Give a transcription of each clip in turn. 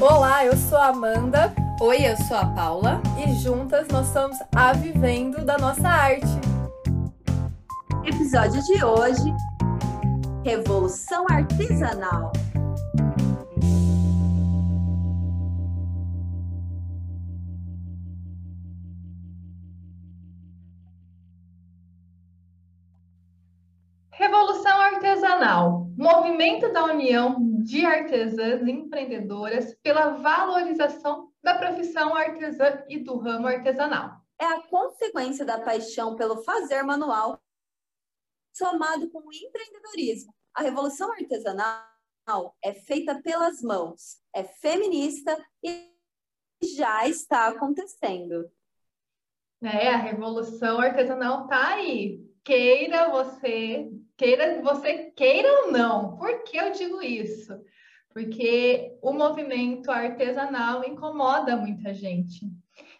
Olá, eu sou a Amanda. Oi, eu sou a Paula. E juntas nós somos a Vivendo da Nossa Arte. Episódio de hoje: Revolução Artesanal. Revolução Artesanal, movimento da união de artesãs empreendedoras pela valorização da profissão artesã e do ramo artesanal. É a consequência da paixão pelo fazer manual, somado com o empreendedorismo. A revolução artesanal é feita pelas mãos, é feminista e já está acontecendo. É, a revolução artesanal está aí, queira você, queira você queira ou não. Por que eu digo isso? Porque o movimento artesanal incomoda muita gente.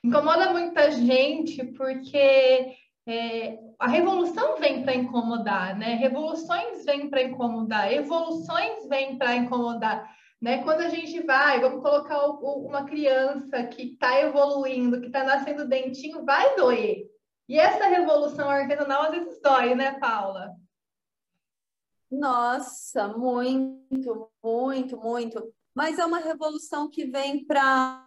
Incomoda muita gente porque é, a revolução vem para incomodar, né? Revoluções vêm para incomodar, evoluções vêm para incomodar. Né? Quando a gente vai, vamos colocar o, uma criança que está evoluindo, que está nascendo dentinho, vai doer. E essa revolução artesanal às vezes dói, né, Paula? Nossa, muito, muito, muito. Mas é uma revolução que vem para.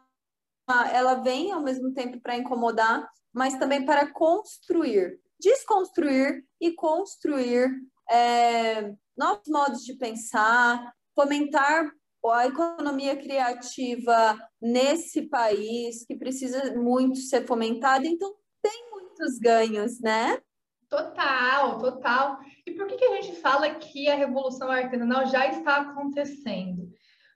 Ela vem ao mesmo tempo para incomodar, mas também para construir, desconstruir e construir é, novos modos de pensar, fomentar a economia criativa nesse país, que precisa muito ser fomentada. Então, tem muitos ganhos, né? Total, total. E por que, que a gente fala que a revolução artesanal já está acontecendo?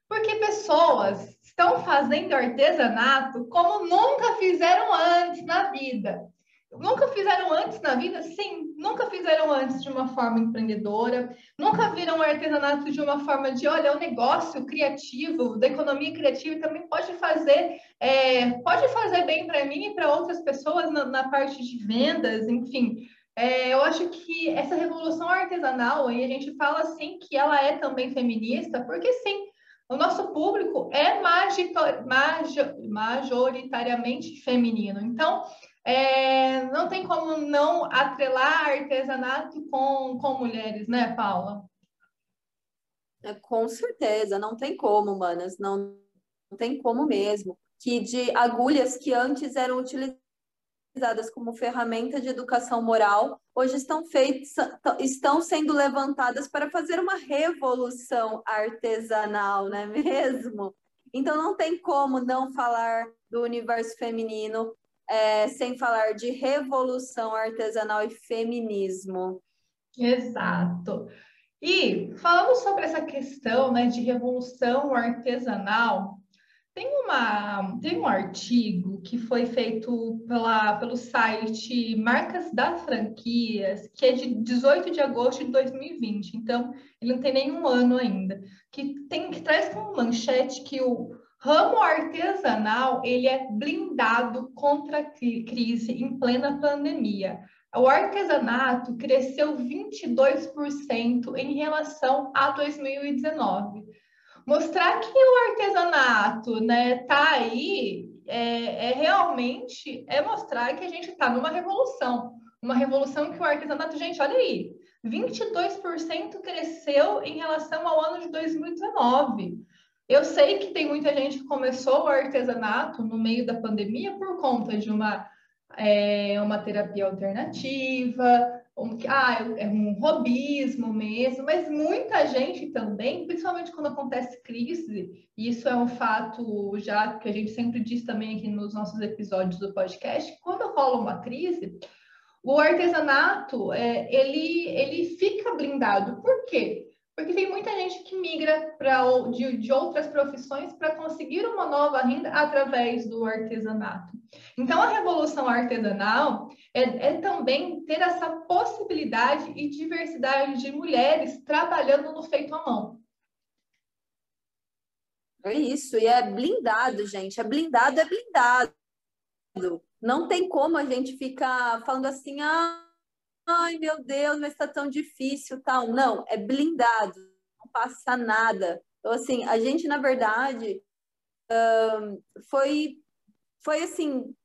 Porque pessoas estão fazendo artesanato como nunca fizeram antes na vida. Nunca fizeram antes na vida? Sim, nunca fizeram antes de uma forma empreendedora, nunca viram o artesanato de uma forma de, olha, o negócio criativo, da economia criativa também pode fazer, é, pode fazer bem para mim e para outras pessoas na, na, parte de vendas, enfim. É, eu acho que essa revolução artesanal, e a gente fala assim que ela é também feminista, porque sim, o nosso público é majoritariamente feminino. Então, é, não tem como não atrelar artesanato com, com mulheres, né, Paula? É, com certeza, não tem como, manas, não, não tem como mesmo. Que de agulhas que antes eram utilizadas como ferramenta de educação moral, hoje estão feitas, estão sendo levantadas para fazer uma revolução artesanal, não é mesmo? Então não tem como não falar do universo feminino é, sem falar de revolução artesanal e feminismo. Exato. E falando sobre essa questão né, de revolução artesanal, tem, uma, tem um artigo que foi feito pela, pelo site Marcas das Franquias, que é de 18 de agosto de 2020, então ele não tem nenhum ano ainda, que, tem, que traz como manchete que o Ramo artesanal, ele é blindado contra a crise em plena pandemia. O artesanato cresceu 22% em relação a 2019. Mostrar que o artesanato né, tá aí é, é realmente é mostrar que a gente está numa revolução. Uma revolução que o artesanato, gente, olha aí, 22% cresceu em relação ao ano de 2019. Eu sei que tem muita gente que começou o artesanato no meio da pandemia por conta de uma, é, uma terapia alternativa, ah, é um robismo mesmo, mas muita gente também, principalmente quando acontece crise, e isso é um fato já que a gente sempre diz também aqui nos nossos episódios do podcast, quando rola uma crise, o artesanato, é, ele, ele fica blindado. Por quê? Porque tem muita gente que migra pra, de, de outras profissões para conseguir uma nova renda através do artesanato. Então, a revolução artesanal é, é também ter essa possibilidade e diversidade de mulheres trabalhando no feito à mão. É isso, e é blindado, gente. É blindado, é blindado. Não tem como a gente ficar falando assim, ah, ai meu Deus, mas está tão difícil, tal. Não, é blindado, não passa nada. Então, assim, a gente, na verdade, foi, foi assim,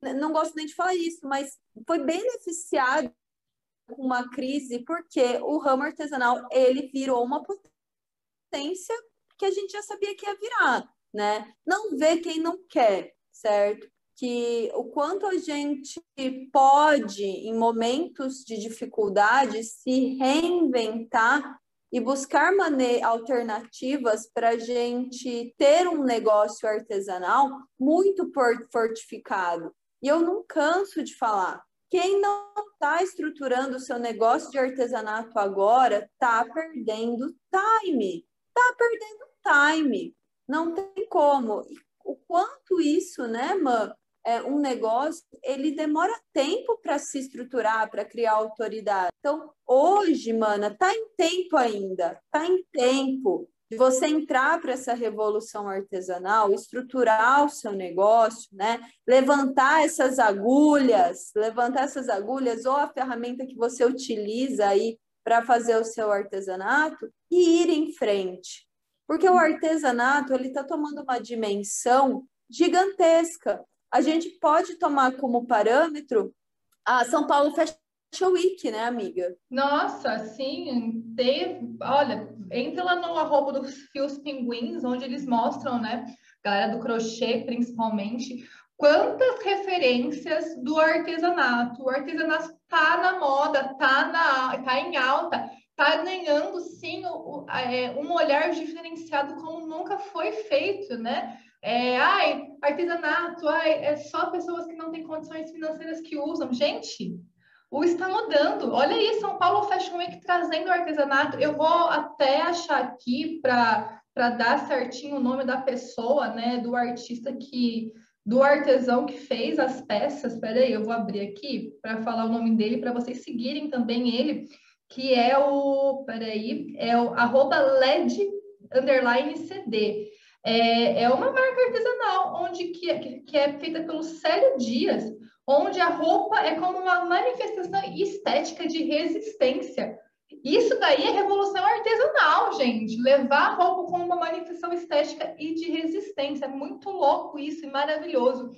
não gosto nem de falar isso, mas foi beneficiado com uma crise porque o ramo artesanal ele virou uma potência que a gente já sabia que ia virar, né? Não vê quem não quer, certo? Que o quanto a gente pode, em momentos de dificuldade, se reinventar e buscar alternativas para a gente ter um negócio artesanal muito fortificado. E eu não canso de falar. Quem não está estruturando o seu negócio de artesanato agora está perdendo time. Está perdendo time. Não tem como. o quanto isso, né, mano? É, um negócio, ele demora tempo para se estruturar, para criar autoridade. Então, hoje, mana, tá em tempo ainda, tá em tempo de você entrar para essa revolução artesanal, estruturar o seu negócio, né? Levantar essas agulhas, levantar essas agulhas ou a ferramenta que você utiliza aí para fazer o seu artesanato e ir em frente. Porque o artesanato, ele está tomando uma dimensão gigantesca. A gente pode tomar como parâmetro a São Paulo Fashion Week, né, amiga? Nossa, sim, teve, olha, entra lá no arroba dos Fios Pinguins, onde eles mostram, né, galera do crochê principalmente, quantas referências do artesanato. O artesanato tá na moda, tá, na, tá em alta, tá ganhando, sim, é, um olhar diferenciado como nunca foi feito, né? É, ai, artesanato, ai, é só pessoas que não têm condições financeiras que usam. Gente, o está mudando. Olha aí, São Paulo Fashion Week trazendo artesanato. Eu vou até achar aqui para dar certinho o nome da pessoa, né, do artista que do artesão que fez as peças. Espera aí, eu vou abrir aqui para falar o nome dele para vocês seguirem também ele, que é o, peraí, é o arroba LED underline CD. É, é uma marca artesanal onde que, que é feita pelo Célio Dias onde a roupa é como uma manifestação estética de resistência. Isso daí é revolução artesanal, gente. Levar a roupa como uma manifestação estética e de resistência. É muito louco isso e maravilhoso.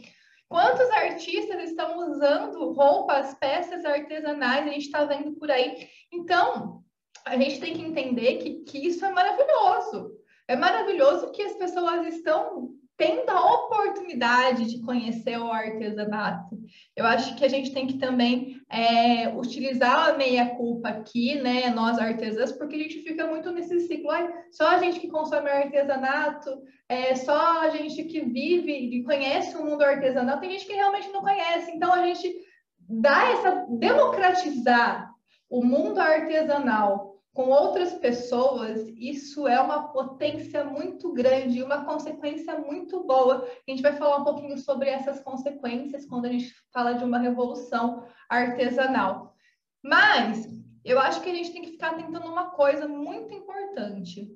Quantos artistas estão usando roupas, peças artesanais? A gente está vendo por aí. Então, a gente tem que entender que, que isso é maravilhoso. É maravilhoso que as pessoas estão tendo a oportunidade de conhecer o artesanato. Eu acho que a gente tem que também é, utilizar a meia-culpa aqui, né, nós artesãs, porque a gente fica muito nesse ciclo, ai, só a gente que consome artesanato, é, só a gente que vive e conhece o mundo artesanal, tem gente que realmente não conhece, então a gente dá essa, democratizar o mundo artesanal com outras pessoas, isso é uma potência muito grande e uma consequência muito boa. A gente vai falar um pouquinho sobre essas consequências quando a gente fala de uma revolução artesanal. Mas eu acho que a gente tem que ficar atento numa coisa muito importante.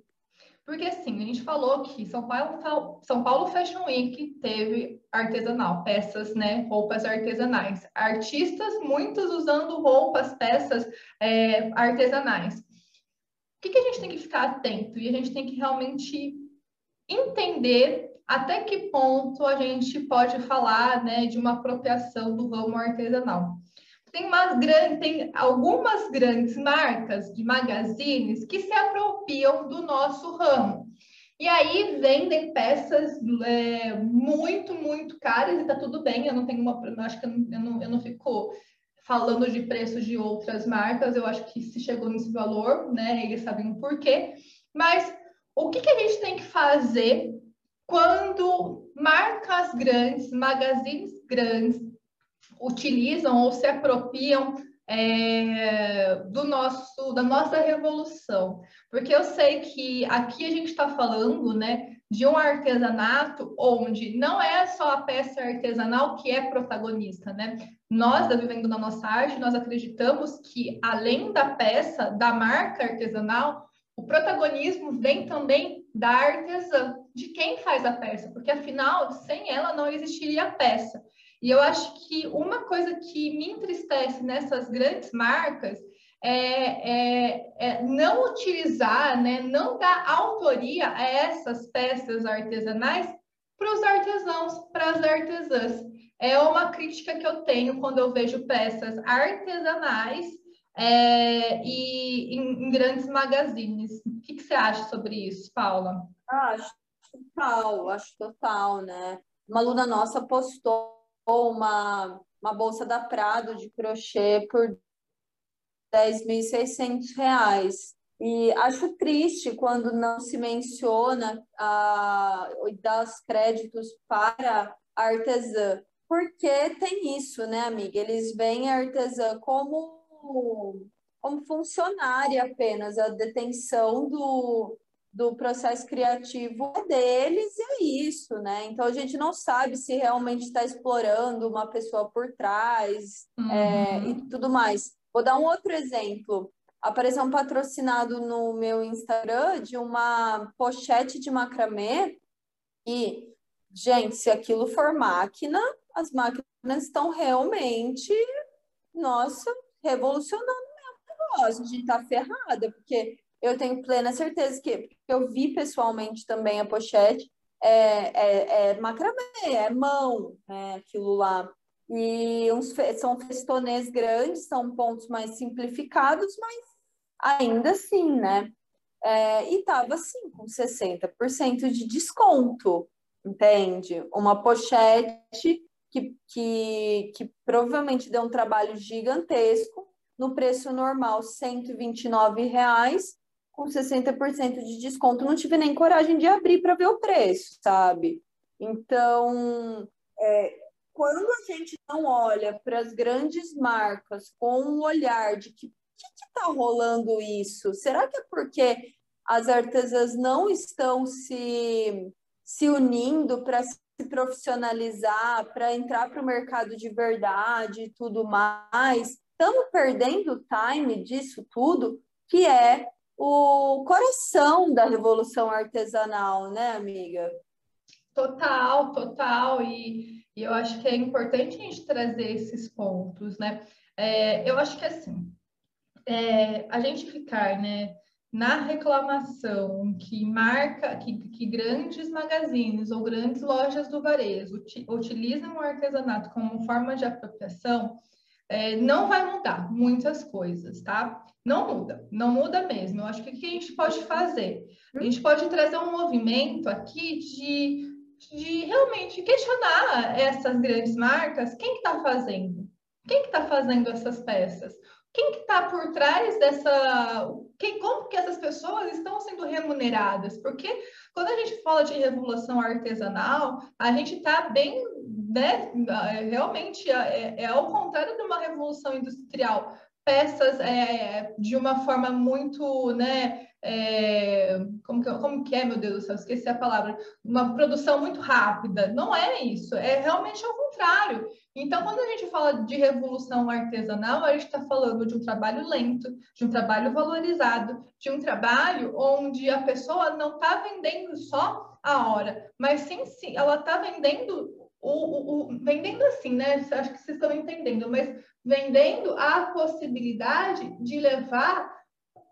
Porque assim, a gente falou que São Paulo, São Paulo Fashion Week teve artesanal, peças, né, roupas artesanais. Artistas, muitos usando roupas, peças é, artesanais que, que a gente tem que ficar atento? E a gente tem que realmente entender até que ponto a gente pode falar né, de uma apropriação do ramo artesanal. Tem, grandes, tem algumas grandes marcas de magazines que se apropriam do nosso ramo. E aí vendem peças é, muito, muito caras e tá tudo bem, eu não tenho uma. Acho que eu não, eu não, eu não fico falando de preços de outras marcas, eu acho que se chegou nesse valor, né? Eles sabem o porquê. Mas o que, que a gente tem que fazer quando marcas grandes, magazines grandes, utilizam ou se apropriam é, do nosso, da nossa revolução? Porque eu sei que aqui a gente está falando, né? De um artesanato onde não é só a peça artesanal que é protagonista, né? Nós, da Vivendo na Nossa Arte, nós acreditamos que, além da peça, da marca artesanal, o protagonismo vem também da artesã, de quem faz a peça, porque, afinal, sem ela não existiria a peça. E eu acho que uma coisa que me entristece nessas grandes marcas é, é, é, não utilizar, né, não dar autoria a essas peças artesanais para os artesãos, para as artesãs. É uma crítica que eu tenho quando eu vejo peças artesanais é, e em, em, grandes magazines. O que, que, você acha sobre isso, Paula? Acho total, acho total, né? Uma aluna nossa postou uma, uma bolsa da Prado de crochê por 10.600 reais. E acho triste quando não se menciona a, das créditos para a artesã, porque tem isso, né, amiga? Eles veem a artesã como, como funcionária apenas, a detenção do, do processo criativo é deles e é isso, né? Então a gente não sabe se realmente está explorando uma pessoa por trás uhum. é, e tudo mais. Vou dar um outro exemplo. Apareceu um patrocinado no meu Instagram de uma pochete de macramê e, gente, se aquilo for máquina, as máquinas estão realmente, nossa, revolucionando o negócio. A gente está ferrada, porque eu tenho plena certeza que eu vi pessoalmente também a pochete, é, é, é macramê, é mão, né, aquilo lá. E uns, são festonês grandes, são pontos mais simplificados, mas ainda assim, né? É, e tava assim, com 60% de desconto, entende? Uma pochete que, que, que provavelmente deu um trabalho gigantesco, no preço normal, 129 reais, com 60% de desconto, não tive nem coragem de abrir para ver o preço, sabe? Então, é, quando a gente não olha para as grandes marcas com um olhar de que que está rolando isso? Será que é porque as artesãs não estão se, se unindo para se profissionalizar, para entrar para o mercado de verdade e tudo mais? Estamos perdendo o time disso tudo, que é o coração da revolução artesanal, né, amiga? Total, total. E, e eu acho que é importante a gente trazer esses pontos, né? É, eu acho que assim, é, a gente ficar, né, na reclamação que marca, que, que grandes magazines ou grandes lojas do varejo utilizam o artesanato como forma de apropriação, é, não vai mudar muitas coisas, tá? Não muda, não muda mesmo. Eu acho que o que a gente pode fazer? A gente pode trazer um movimento aqui de, de realmente questionar essas grandes marcas, quem está fazendo? Quem que está fazendo essas peças? Quem que está por trás dessa... Quem, como que essas pessoas estão sendo remuneradas? Porque quando a gente fala de revolução artesanal, a gente está bem né, realmente é, é, ao contrário de uma revolução industrial, peças é, de uma forma muito, né, é, como, que, como que é, meu Deus do céu, esqueci a palavra, uma produção muito rápida. Não é isso, é realmente ao contrário. Então, quando a gente fala de revolução artesanal, a gente está falando de um trabalho lento, de um trabalho valorizado, de um trabalho onde a pessoa não está vendendo só a hora, mas sim, sim ela está vendendo o, o, o, vendendo assim, né? Acho que vocês estão entendendo, mas vendendo a possibilidade de levar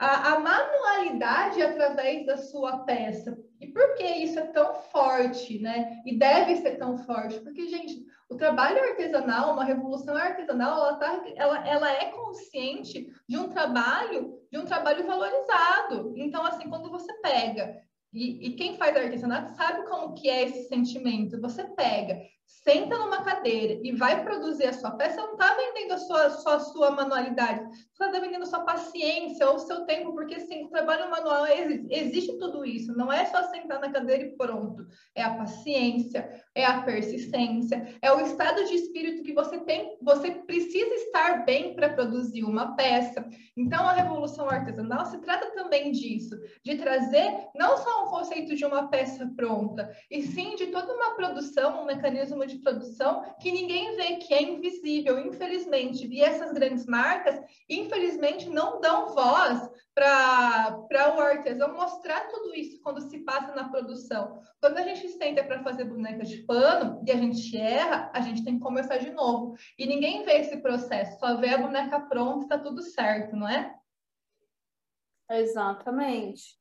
a, a, manualidade através da sua peça. E por que isso é tão forte, né? E deve ser tão forte? Porque, gente, o trabalho artesanal, uma revolução artesanal, ela, tá, ela, ela é consciente de um trabalho, de um trabalho valorizado. Então, assim, quando você pega e, e, quem faz artesanato sabe como que é esse sentimento. Você pega, senta numa cadeira e vai produzir a sua peça, não está vendendo a sua, só a sua manualidade, você está vendendo a sua paciência ou o seu tempo, porque sim, o trabalho manual existe tudo isso, não é só sentar na cadeira e pronto. É a paciência, é a persistência, é o estado de espírito que você tem, você precisa estar bem para produzir uma peça. Então, a revolução artesanal se trata também disso, de trazer não só um conceito de uma peça pronta, e sim de toda uma produção, um mecanismo mecanismo de produção que ninguém vê, que é invisível, infelizmente. E essas grandes marcas, infelizmente, não dão voz para o artesão mostrar tudo isso quando se passa na produção. Quando a gente senta para fazer boneca de pano e a gente erra, a gente tem que começar de novo. E ninguém vê esse processo, só vê a boneca pronta está tudo certo, não é? Exatamente.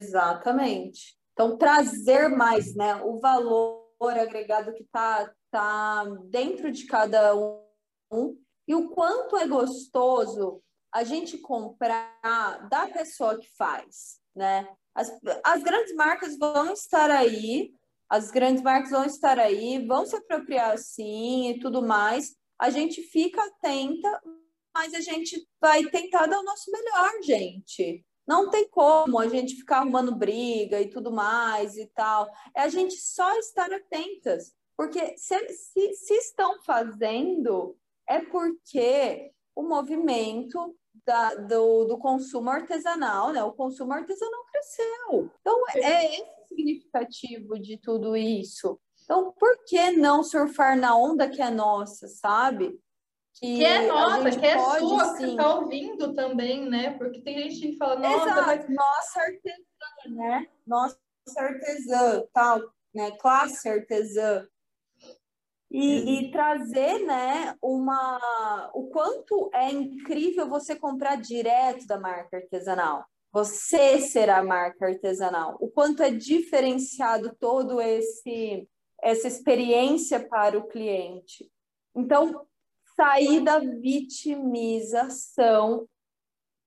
Exatamente. Então, trazer mais, né? O valor agregado que está tá dentro de cada um e o quanto é gostoso a gente comprar da pessoa que faz, né? As, as grandes marcas vão estar aí, as grandes marcas vão estar aí, vão se apropriar sim e tudo mais. A gente fica atenta, mas a gente vai tentar dar o nosso melhor, gente. Não tem como a gente ficar arrumando briga e tudo mais e tal. É a gente só estar atentas. Porque se, se, se estão fazendo, é porque o movimento da, do, do, consumo artesanal, né? O consumo artesanal cresceu. Então, é esse significativo de tudo isso. Então, por que não surfar na onda que é nossa, sabe? Que, que é nossa, que é pode, sua, sim. que tá ouvindo também, né? Porque tem gente que fala, nossa, Exato. mas... nossa artesã, né? Nossa artesã, tal, né? Classe artesã. E, e, trazer, né, uma... O quanto é incrível você comprar direto da marca artesanal. Você ser a marca artesanal. O quanto é diferenciado todo esse essa experiência para o cliente. Então, sair da vitimização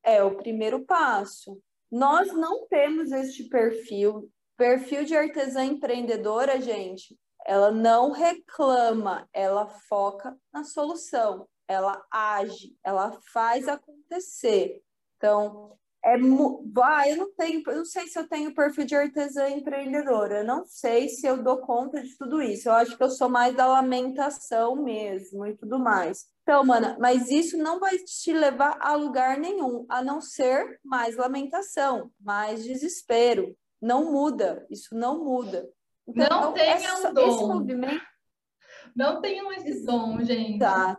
é o primeiro passo. Nós não temos este perfil. Perfil de artesã empreendedora, gente, ela não reclama, ela foca na solução, ela age, ela faz acontecer. Então, é ah, eu não tenho, eu não sei se eu tenho perfil de artesã empreendedora, eu não sei se eu dou conta de tudo isso. Eu acho que eu sou mais da lamentação mesmo e tudo mais. Então, mana, mas isso não vai te levar a lugar nenhum, a não ser mais lamentação, mais desespero. Não muda, isso não muda. Então, não tenha um dom. Esse movimento... Não tenham esse dom, gente. Tá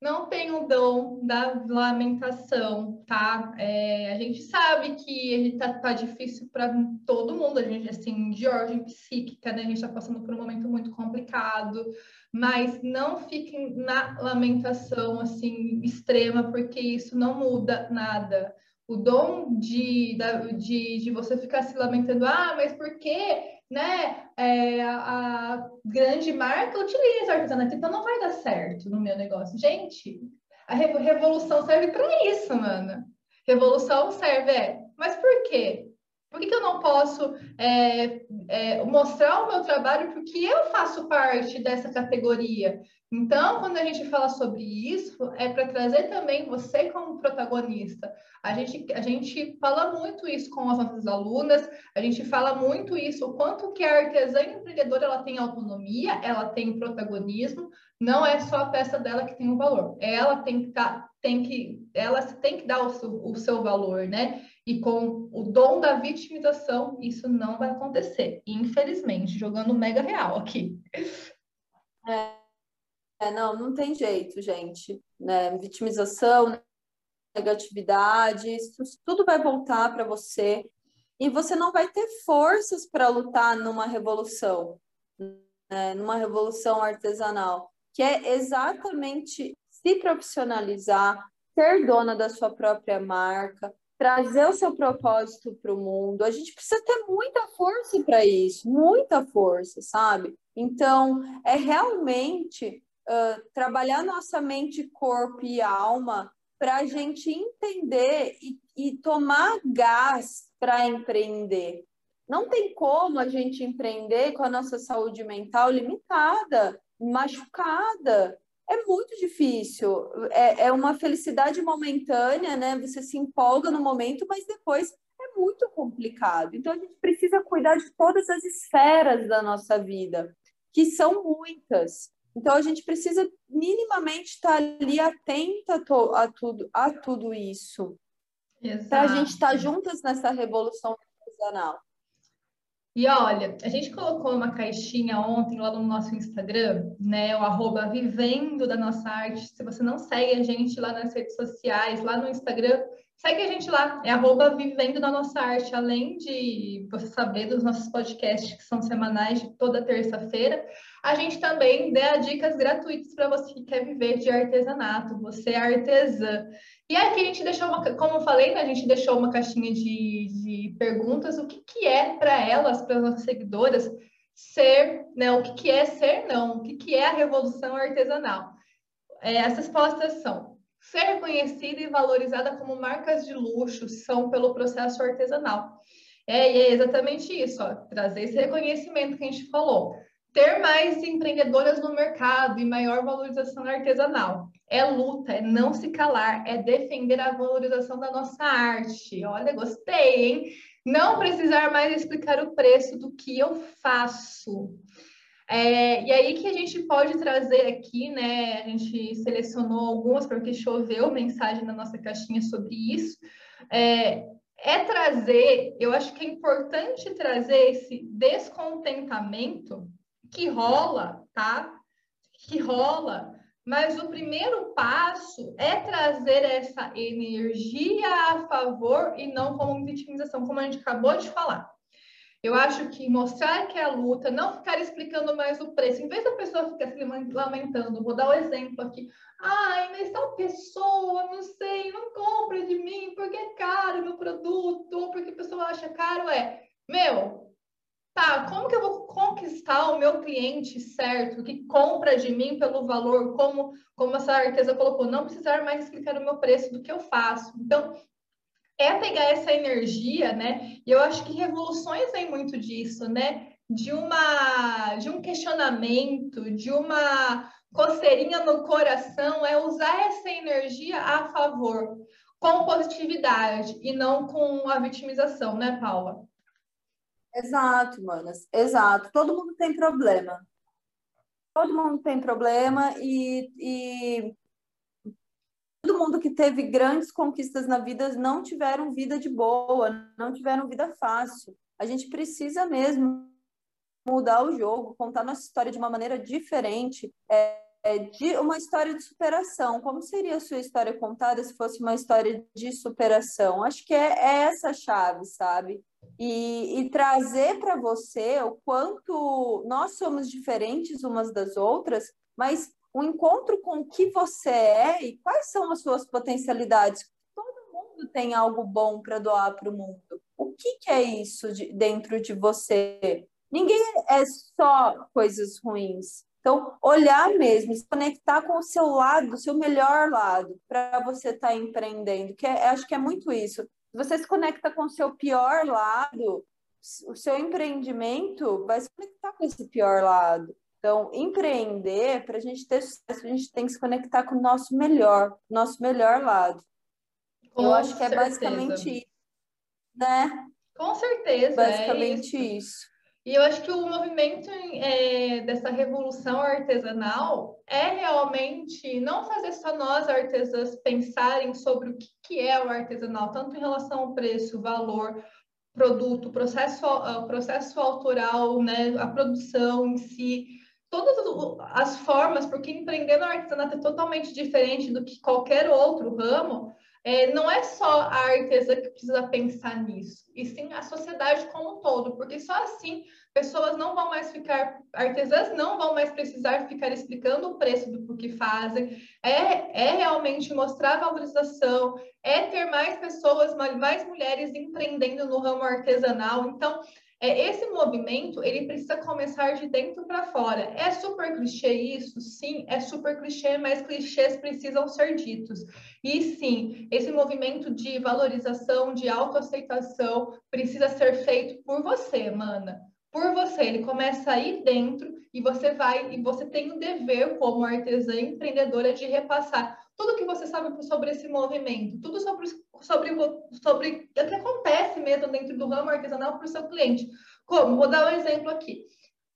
não tem o dom da lamentação, tá? É, a gente sabe que tá, tá difícil para todo mundo, a gente, assim, de ordem psíquica, né? A gente está passando por um momento muito complicado, mas não fiquem na lamentação, assim, extrema, porque isso não muda nada. O dom de, de, de você ficar se lamentando, ah, mas por quê? Né, é, a, grande marca utiliza artesanato, então não vai dar certo no meu negócio. Gente, a revolução serve para isso, mano. Revolução serve, é, mas por quê? Por que, que eu não posso é, é, mostrar o meu trabalho porque eu faço parte dessa categoria? Então, quando a gente fala sobre isso, é para trazer também você como protagonista. A gente, a gente fala muito isso com as nossas alunas, a gente fala muito isso, o quanto que a artesã empreendedora ela tem autonomia, ela tem protagonismo, não é só a peça dela que tem o valor. Ela tem que, tá, tem que, ela tem que dar o seu, o seu valor, né? E com o dom da vitimização, isso não vai acontecer, infelizmente, jogando mega real aqui. É. É, não, não tem jeito, gente. Né? Vitimização, negatividade, isso tudo vai voltar para você e você não vai ter forças para lutar numa revolução, né? numa revolução artesanal, que é exatamente se profissionalizar, ser dona da sua própria marca, trazer o seu propósito para o mundo. A gente precisa ter muita força para isso, muita força, sabe? Então, é realmente uh, trabalhar nossa mente, corpo e alma para a gente entender e, e tomar gás para empreender. Não tem como a gente empreender com a nossa saúde mental limitada, machucada. É muito difícil. É, é uma felicidade momentânea, né? Você se empolga no momento, mas depois é muito complicado. Então a gente precisa cuidar de todas as esferas da nossa vida, que são muitas. Então a gente precisa minimamente estar ali atenta a tudo, a tudo isso. Para a gente estar juntas nessa revolução artesanal. E olha, a gente colocou uma caixinha ontem lá no nosso Instagram, né? O arroba vivendo da nossa arte. Se você não segue a gente lá nas redes sociais, lá no Instagram, segue a gente lá. É arroba vivendo da nossa arte. Além de você saber dos nossos podcasts que são semanais de toda terça-feira, a gente também dá dicas gratuitas para você que quer viver de artesanato, você é artesã. E aqui a gente deixou uma, como eu falei, né, a gente deixou uma caixinha de, de perguntas, o que, que é para elas, para as nossas seguidoras, ser, né, o que, que é ser não, o que, que é a revolução artesanal. É, as respostas são ser reconhecida e valorizada como marcas de luxo são pelo processo artesanal. É, e é exatamente isso, ó, trazer esse reconhecimento que a gente falou ter mais empreendedoras no mercado e maior valorização artesanal. É luta, é não se calar, é defender a valorização da nossa arte. Olha, gostei, hein? Não precisar mais explicar o preço do que eu faço. É, e aí que a gente pode trazer aqui, né? A gente selecionou algumas porque choveu mensagem na nossa caixinha sobre isso. É, é trazer, eu acho que é importante trazer esse descontentamento que rola, tá? Que rola, mas o primeiro passo é trazer essa energia a favor e não como vitimização, como a gente acabou de falar. Eu acho que mostrar que é a luta, não ficar explicando mais o preço, em vez da pessoa ficar se lamentando, vou dar o um exemplo aqui. Ai, mas tal pessoa, não sei, não compra de mim porque é caro meu produto, ou porque a pessoa acha caro, é. Meu, tá, como que eu vou conquistar o meu cliente certo, que compra de mim pelo valor, como, como essa artesa colocou, não precisar mais explicar o meu preço do que eu faço. Então, é pegar essa energia, né? E eu acho que revoluções vem muito disso, né? De uma de um questionamento, de uma coceirinha no coração, é usar essa energia a favor, com positividade e não com a vitimização, né, Paula? Exato, manas, exato. Todo mundo tem problema. Todo mundo tem problema e, e todo mundo que teve grandes conquistas na vida não tiveram vida de boa, não tiveram vida fácil. A gente precisa mesmo mudar o jogo, contar nossa história de uma maneira diferente, é, é, de uma história de superação. Como seria a sua história contada se fosse uma história de superação? Acho que é, é essa chave, sabe? e, e trazer para você o quanto nós somos diferentes umas das outras, mas o encontro com o que você é e quais são as suas potencialidades. Todo mundo tem algo bom para doar para o mundo. O que, que é isso de, dentro de você? Ninguém é só coisas ruins. Então, olhar mesmo, se conectar com o seu lado, o seu melhor lado, para você estar tá empreendendo, que é, acho que é muito isso você se conecta com o seu pior lado, o seu empreendimento vai se conectar com esse pior lado. Então, empreender, para a gente ter sucesso, a gente tem que se conectar com o nosso melhor, nosso melhor lado. Com Eu acho que é basicamente isso, né? Com certeza. Basicamente é isso. isso. E eu acho que o movimento é, dessa revolução artesanal é realmente não fazer só nós artesãs pensarem sobre o que, que é o artesanal, tanto em relação ao preço, valor, produto, processo, ah, processo autoral, né, a produção em si, todas as formas, porque empreender no artesanato é totalmente diferente do que qualquer outro ramo, é, não é só a artesã que precisa pensar nisso, e sim a sociedade como um todo, porque só assim pessoas não vão mais ficar, artesãs não vão mais precisar ficar explicando o preço do que fazem, é, é realmente mostrar valorização, é ter mais pessoas, mais mulheres empreendendo no ramo artesanal. Então, é, esse movimento ele precisa começar de dentro para fora. É super clichê isso? Sim, é super clichê, mas clichês precisam ser ditos. E sim, esse movimento de valorização, de autoaceitação, precisa ser feito por você, mana. Por você. Ele começa aí dentro e você vai, e você tem o dever, como artesã empreendedora, de repassar tudo que você sabe sobre esse movimento, tudo sobre sobre, sobre o que acontece mesmo dentro do ramo artesanal para o seu cliente. Como? Vou dar um exemplo aqui.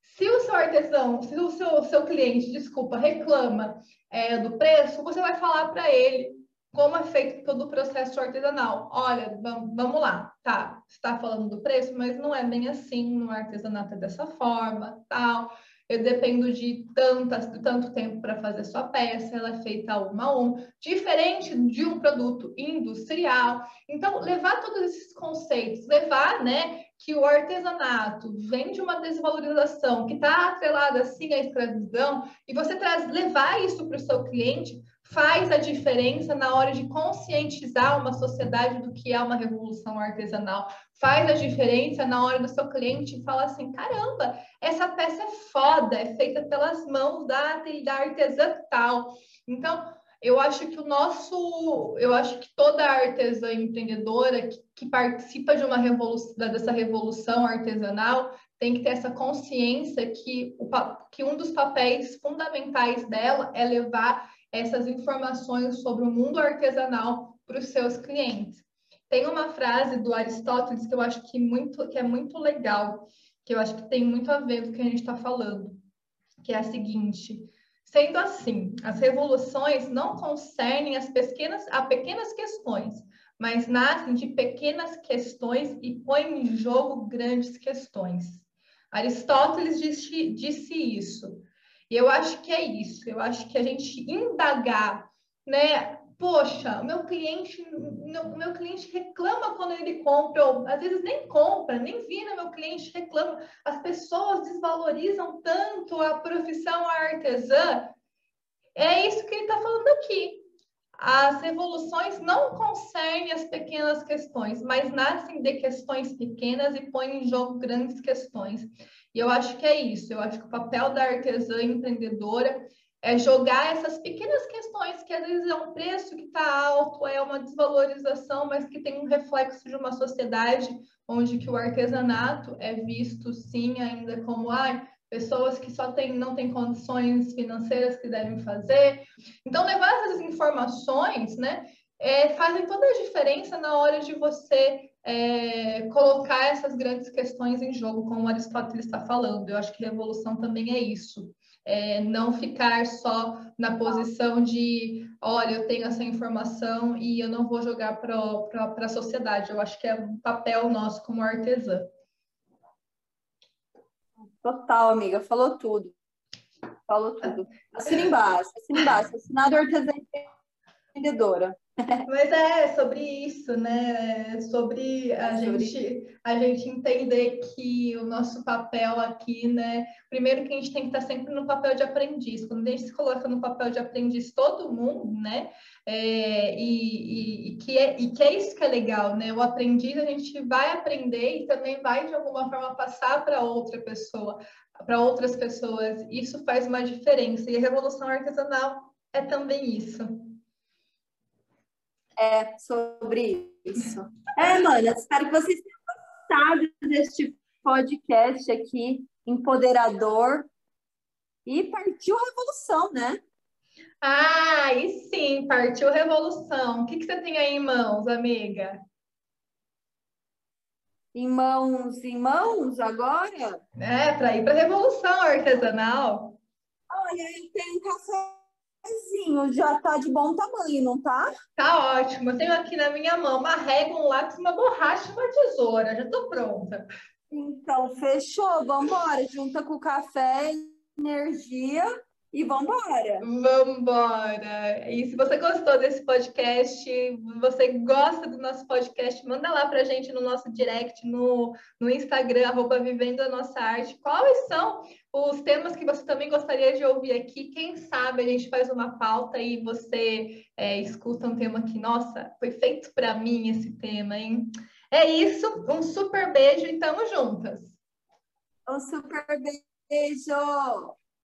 Se o seu artesão, se o seu, seu cliente, desculpa, reclama é, do preço, você vai falar para ele como é feito todo o processo artesanal. Olha, vamos lá, tá? Está falando do preço, mas não é bem assim, no artesanato é dessa forma, tal eu dependo de tantas, tanto tempo para fazer sua peça, ela é feita uma a um, diferente de um produto industrial. Então, levar todos esses conceitos, levar, né, que o artesanato vem de uma desvalorização que está atrelada assim à escravidão, e você traz, levar isso para o seu cliente faz a diferença na hora de conscientizar uma sociedade do que é uma revolução artesanal, faz a diferença na hora do seu cliente falar assim: caramba, essa peça é foda, é feita pelas mãos da, da artesã tal. Então, eu acho que o nosso, eu acho que toda artesã empreendedora que, que participa de uma revolução, dessa revolução artesanal tem que ter essa consciência que, o, que um dos papéis fundamentais dela é levar essas informações sobre o mundo artesanal para os seus clientes. Tem uma frase do Aristóteles que eu acho que, muito, que é muito legal, que eu acho que tem muito a ver com o que a gente está falando, que é a seguinte: sendo assim, as revoluções não concernem as pequenas, a pequenas questões, mas nascem de pequenas questões e põem em jogo grandes questões. Aristóteles disse, disse isso. E eu acho que é isso, eu acho que a gente indagar, né? Poxa, o meu cliente, o meu cliente reclama quando ele compra, ou às vezes nem compra, nem vira meu cliente reclama. As pessoas desvalorizam tanto a profissão artesã. É isso que ele está falando aqui. As revoluções não concernem as pequenas questões, mas nascem de questões pequenas e põem em jogo grandes questões. E eu acho que é isso. Eu acho que o papel da artesã empreendedora é jogar essas pequenas questões que às vezes é um preço que está alto, é uma desvalorização, mas que tem um reflexo de uma sociedade onde que o artesanato é visto sim ainda como ah, pessoas que só tem, não têm condições financeiras que devem fazer. Então, levar essas informações, né, é, fazem toda a diferença na hora de você é, colocar essas grandes questões em jogo, como Aristóteles está falando. Eu acho que revolução também é isso. É, não ficar só na posição de, olha, eu tenho essa informação e eu não vou jogar para a sociedade. Eu acho que é um papel nosso como artesã. Total, amiga, falou tudo. Falou tudo. Assina embaixo, assina embaixo. Assinado artesã empreendedora. Mas é sobre isso, né? É sobre a, é sobre... Gente, a gente entender que o nosso papel aqui, né? Primeiro que a gente tem que estar sempre no papel de aprendiz. Quando a gente se coloca no papel de aprendiz, todo mundo, né? É, e, e, e, que é, e que é isso que é legal, né? O aprendiz a gente vai aprender e também vai, de alguma forma, passar para outra pessoa, para outras pessoas. Isso faz uma diferença. E a revolução artesanal é também isso. É, sobre isso. É, mano, espero que vocês tenham gostado deste podcast aqui, empoderador. E partiu revolução, né? Ah, e sim, partiu revolução. O que, que você tem aí em mãos, amiga? Em mãos, em mãos agora? É, para ir para a revolução artesanal. Olha, eu tenho café já tá de bom tamanho, não tá? Tá ótimo. Eu tenho aqui na minha mão uma régua, um lápis, uma borracha uma tesoura. Já tô pronta. Então, fechou. Vamos embora. Junta com o café, energia e vambora! Vambora! E se você gostou desse podcast, você gosta do nosso podcast, manda lá pra gente no nosso direct, no, no Instagram, arroba Vivendo a Nossa Arte. Quais são os temas que você também gostaria de ouvir aqui? Quem sabe a gente faz uma pauta e você é, escuta um tema que, nossa, foi feito para mim esse tema, hein? É isso, um super beijo e tamo juntas! Um super beijo!